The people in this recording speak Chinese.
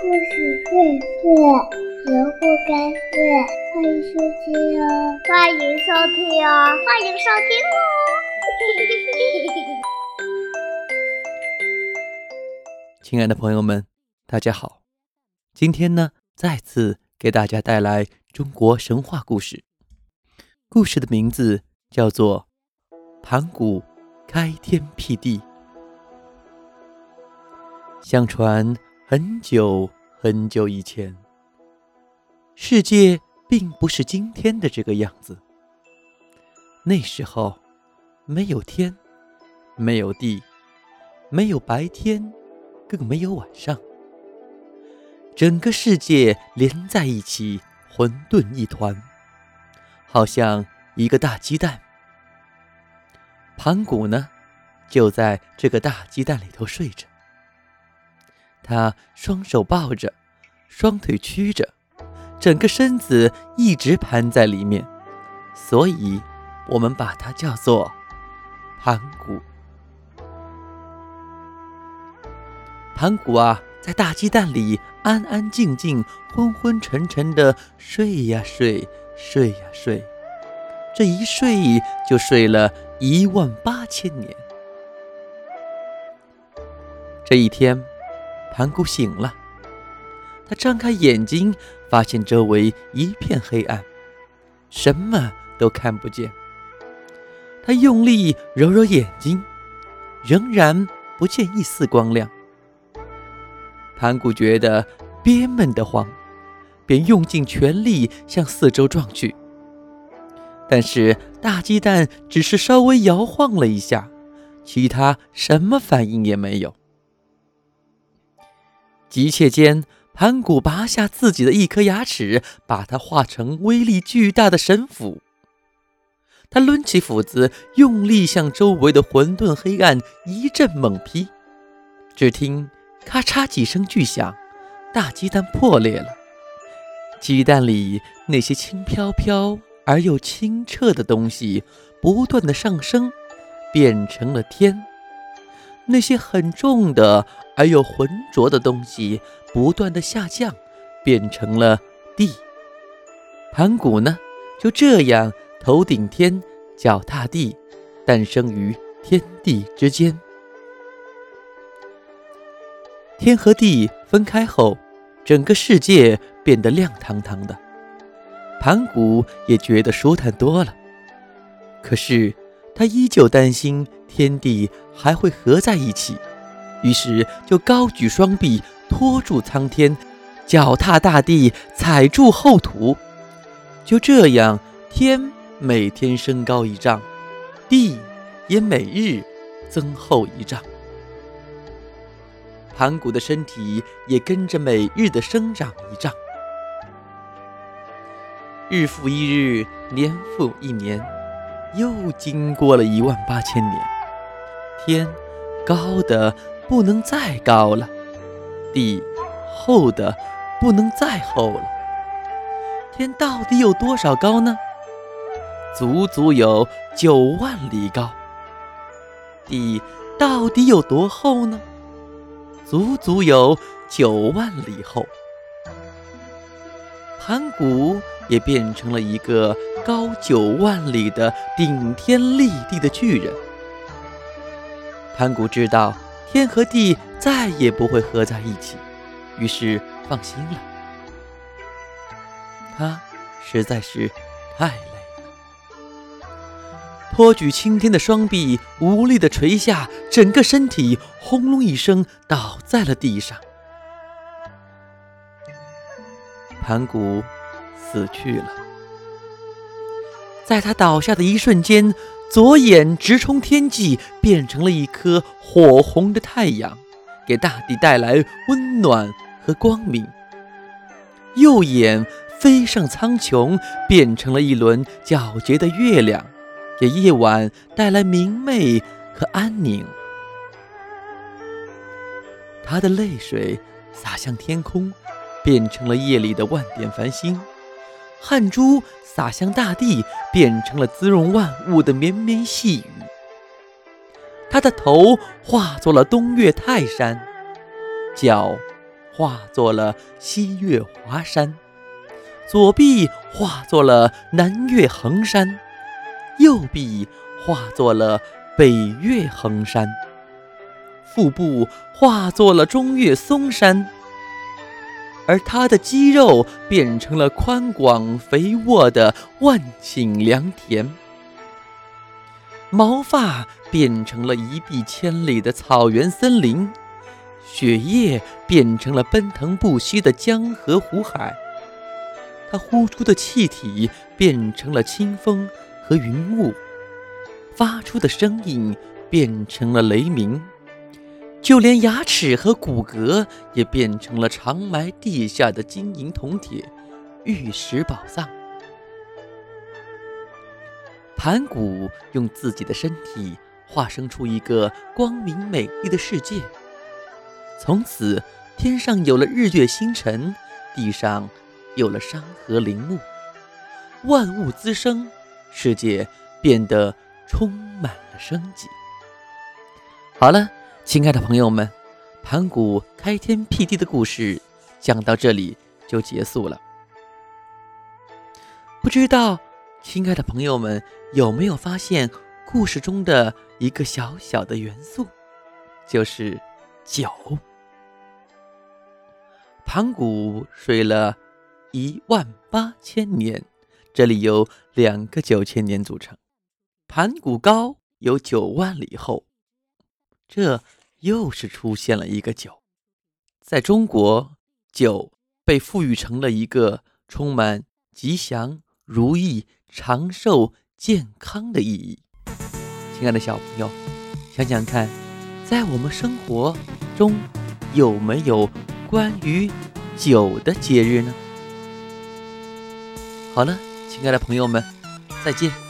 故事荟萃，萝卜开会，欢迎收听哦！欢迎收听哦！欢迎收听哦！亲爱的朋友们，大家好！今天呢，再次给大家带来中国神话故事。故事的名字叫做《盘古开天辟地》。相传很久很久以前，世界并不是今天的这个样子。那时候，没有天，没有地，没有白天，更没有晚上。整个世界连在一起，混沌一团，好像一个大鸡蛋。盘古呢，就在这个大鸡蛋里头睡着。他双手抱着，双腿曲着，整个身子一直盘在里面，所以我们把它叫做盘古。盘古啊，在大鸡蛋里安安静静、昏昏沉沉的睡呀睡，睡呀睡，这一睡就睡了一万八千年。这一天。盘古醒了，他张开眼睛，发现周围一片黑暗，什么都看不见。他用力揉揉眼睛，仍然不见一丝光亮。盘古觉得憋闷得慌，便用尽全力向四周撞去。但是大鸡蛋只是稍微摇晃了一下，其他什么反应也没有。急切间，盘古拔下自己的一颗牙齿，把它化成威力巨大的神斧。他抡起斧子，用力向周围的混沌黑暗一阵猛劈。只听咔嚓几声巨响，大鸡蛋破裂了。鸡蛋里那些轻飘飘而又清澈的东西不断的上升，变成了天。那些很重的。而又浑浊的东西不断的下降，变成了地。盘古呢，就这样头顶天，脚踏地，诞生于天地之间。天和地分开后，整个世界变得亮堂堂的，盘古也觉得舒坦多了。可是他依旧担心天地还会合在一起。于是就高举双臂托住苍天，脚踏大地，踩住厚土。就这样，天每天升高一丈，地也每日增厚一丈。盘古的身体也跟着每日的生长一丈。日复一日，年复一年，又经过了一万八千年，天高的。不能再高了，地厚的不能再厚了。天到底有多少高呢？足足有九万里高。地到底有多厚呢？足足有九万里厚。盘古也变成了一个高九万里的顶天立地的巨人。盘古知道。天和地再也不会合在一起，于是放心了。他实在是太累了，托举青天的双臂无力地垂下，整个身体轰隆一声倒在了地上。盘古死去了，在他倒下的一瞬间。左眼直冲天际，变成了一颗火红的太阳，给大地带来温暖和光明；右眼飞上苍穹，变成了一轮皎洁的月亮，给夜晚带来明媚和安宁。他的泪水洒向天空，变成了夜里的万点繁星。汗珠洒向大地，变成了滋润万物的绵绵细雨。他的头化作了东岳泰山，脚化作了西岳华山，左臂化作了南岳衡山，右臂化作了北岳衡山，腹部化作了中岳嵩山。而他的肌肉变成了宽广肥沃的万顷良田，毛发变成了一碧千里的草原森林，血液变成了奔腾不息的江河湖海，他呼出的气体变成了清风和云雾，发出的声音变成了雷鸣。就连牙齿和骨骼也变成了长埋地下的金银铜铁、玉石宝藏。盘古用自己的身体化生出一个光明美丽的世界，从此天上有了日月星辰，地上有了山河林木，万物滋生，世界变得充满了生机。好了。亲爱的朋友们，盘古开天辟地的故事讲到这里就结束了。不知道，亲爱的朋友们有没有发现故事中的一个小小的元素，就是酒。盘古睡了一万八千年，这里有两个九千年组成。盘古高有九万里厚，这。又是出现了一个酒，在中国，酒被赋予成了一个充满吉祥、如意、长寿、健康的意义。亲爱的小朋友，想想看，在我们生活中有没有关于酒的节日呢？好了，亲爱的朋友们，再见。